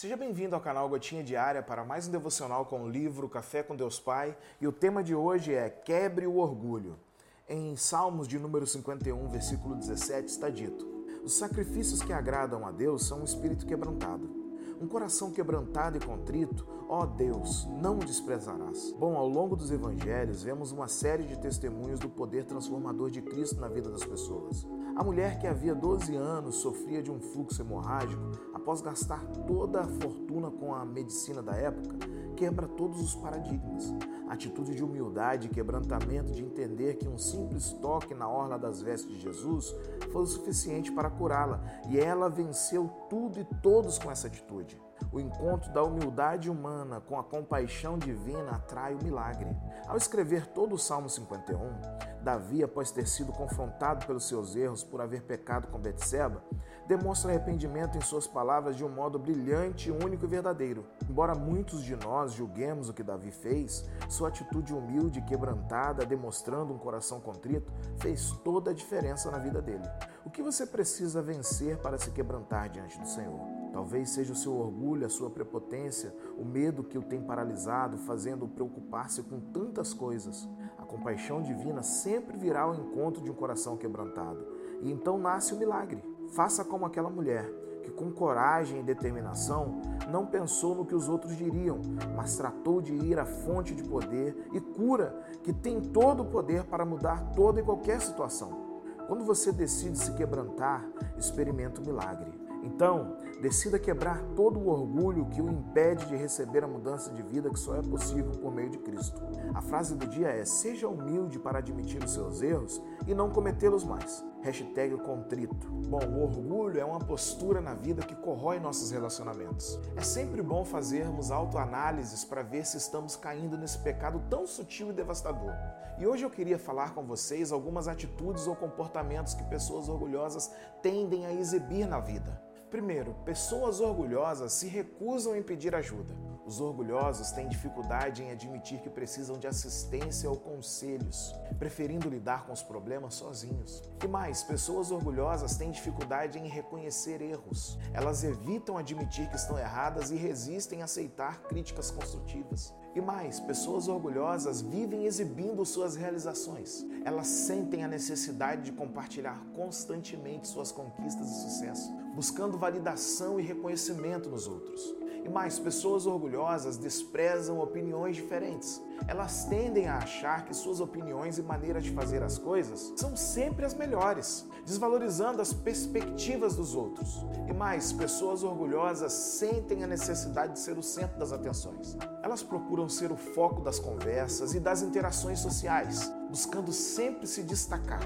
Seja bem-vindo ao canal Gotinha Diária para mais um devocional com o livro Café com Deus Pai. E o tema de hoje é Quebre o Orgulho. Em Salmos de número 51, versículo 17, está dito: Os sacrifícios que agradam a Deus são um espírito quebrantado. Um coração quebrantado e contrito, ó Deus, não o desprezarás. Bom, ao longo dos evangelhos, vemos uma série de testemunhos do poder transformador de Cristo na vida das pessoas. A mulher que havia 12 anos sofria de um fluxo hemorrágico após gastar toda a fortuna com a medicina da época, quebra todos os paradigmas. atitude de humildade e quebrantamento de entender que um simples toque na orla das vestes de Jesus foi o suficiente para curá-la, e ela venceu tudo e todos com essa atitude. O encontro da humildade humana com a compaixão divina atrai o milagre. Ao escrever todo o Salmo 51, Davi, após ter sido confrontado pelos seus erros por haver pecado com Betseba, demonstra arrependimento em suas palavras de um modo brilhante, único e verdadeiro. Embora muitos de nós julguemos o que Davi fez, sua atitude humilde e quebrantada, demonstrando um coração contrito, fez toda a diferença na vida dele. O que você precisa vencer para se quebrantar diante do Senhor? Talvez seja o seu orgulho, a sua prepotência, o medo que o tem paralisado, fazendo-o preocupar-se com tantas coisas. A compaixão divina sempre virá ao encontro de um coração quebrantado. E então nasce o milagre. Faça como aquela mulher, que com coragem e determinação não pensou no que os outros diriam, mas tratou de ir à fonte de poder e cura, que tem todo o poder para mudar toda e qualquer situação. Quando você decide se quebrantar, experimenta o milagre. Então, decida quebrar todo o orgulho que o impede de receber a mudança de vida que só é possível por meio de Cristo. A frase do dia é: seja humilde para admitir os seus erros e não cometê-los mais. Hashtag contrito. Bom, o orgulho é uma postura na vida que corrói nossos relacionamentos. É sempre bom fazermos autoanálises para ver se estamos caindo nesse pecado tão sutil e devastador. E hoje eu queria falar com vocês algumas atitudes ou comportamentos que pessoas orgulhosas tendem a exibir na vida. Primeiro, pessoas orgulhosas se recusam em pedir ajuda. Os orgulhosos têm dificuldade em admitir que precisam de assistência ou conselhos, preferindo lidar com os problemas sozinhos. E mais, pessoas orgulhosas têm dificuldade em reconhecer erros. Elas evitam admitir que estão erradas e resistem a aceitar críticas construtivas. E mais, pessoas orgulhosas vivem exibindo suas realizações. Elas sentem a necessidade de compartilhar constantemente suas conquistas e sucesso, buscando validação e reconhecimento nos outros. E mais, pessoas orgulhosas desprezam opiniões diferentes. Elas tendem a achar que suas opiniões e maneiras de fazer as coisas são sempre as melhores, desvalorizando as perspectivas dos outros. E mais, pessoas orgulhosas sentem a necessidade de ser o centro das atenções. Elas procuram ser o foco das conversas e das interações sociais, buscando sempre se destacar.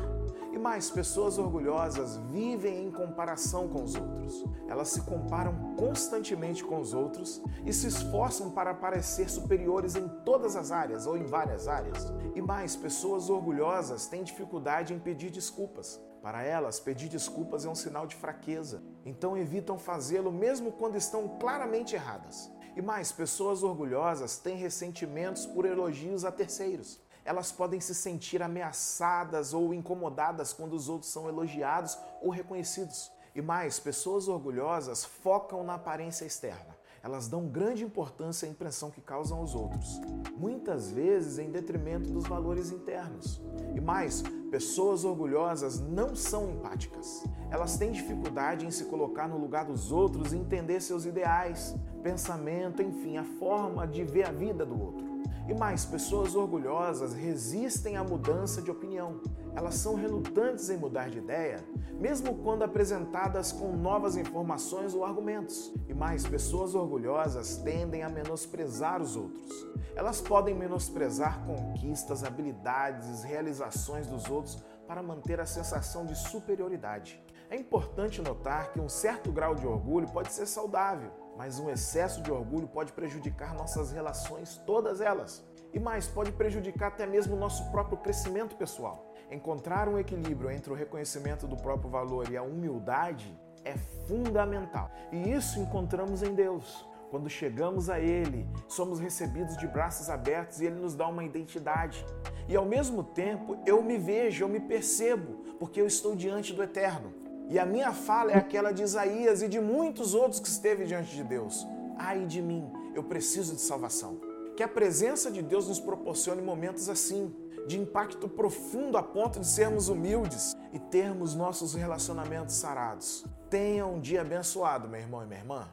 E mais, pessoas orgulhosas vivem em comparação com os outros. Elas se comparam constantemente com os outros e se esforçam para parecer superiores em todas as áreas ou em várias áreas. E mais, pessoas orgulhosas têm dificuldade em pedir desculpas. Para elas, pedir desculpas é um sinal de fraqueza, então evitam fazê-lo mesmo quando estão claramente erradas. E mais, pessoas orgulhosas têm ressentimentos por elogios a terceiros elas podem se sentir ameaçadas ou incomodadas quando os outros são elogiados ou reconhecidos. E mais, pessoas orgulhosas focam na aparência externa. Elas dão grande importância à impressão que causam aos outros, muitas vezes em detrimento dos valores internos. E mais, pessoas orgulhosas não são empáticas. Elas têm dificuldade em se colocar no lugar dos outros e entender seus ideais, pensamento, enfim, a forma de ver a vida do outro. E mais, pessoas orgulhosas resistem à mudança de opinião. Elas são relutantes em mudar de ideia, mesmo quando apresentadas com novas informações ou argumentos. E mais, pessoas orgulhosas tendem a menosprezar os outros. Elas podem menosprezar conquistas, habilidades, realizações dos outros para manter a sensação de superioridade. É importante notar que um certo grau de orgulho pode ser saudável mas um excesso de orgulho pode prejudicar nossas relações, todas elas. E mais, pode prejudicar até mesmo o nosso próprio crescimento pessoal. Encontrar um equilíbrio entre o reconhecimento do próprio valor e a humildade é fundamental. E isso encontramos em Deus. Quando chegamos a Ele, somos recebidos de braços abertos e Ele nos dá uma identidade. E ao mesmo tempo, eu me vejo, eu me percebo, porque eu estou diante do Eterno. E a minha fala é aquela de Isaías e de muitos outros que esteve diante de Deus. ai de mim, eu preciso de salvação. Que a presença de Deus nos proporcione momentos assim, de impacto profundo a ponto de sermos humildes e termos nossos relacionamentos sarados. Tenha um dia abençoado, meu irmão e minha irmã.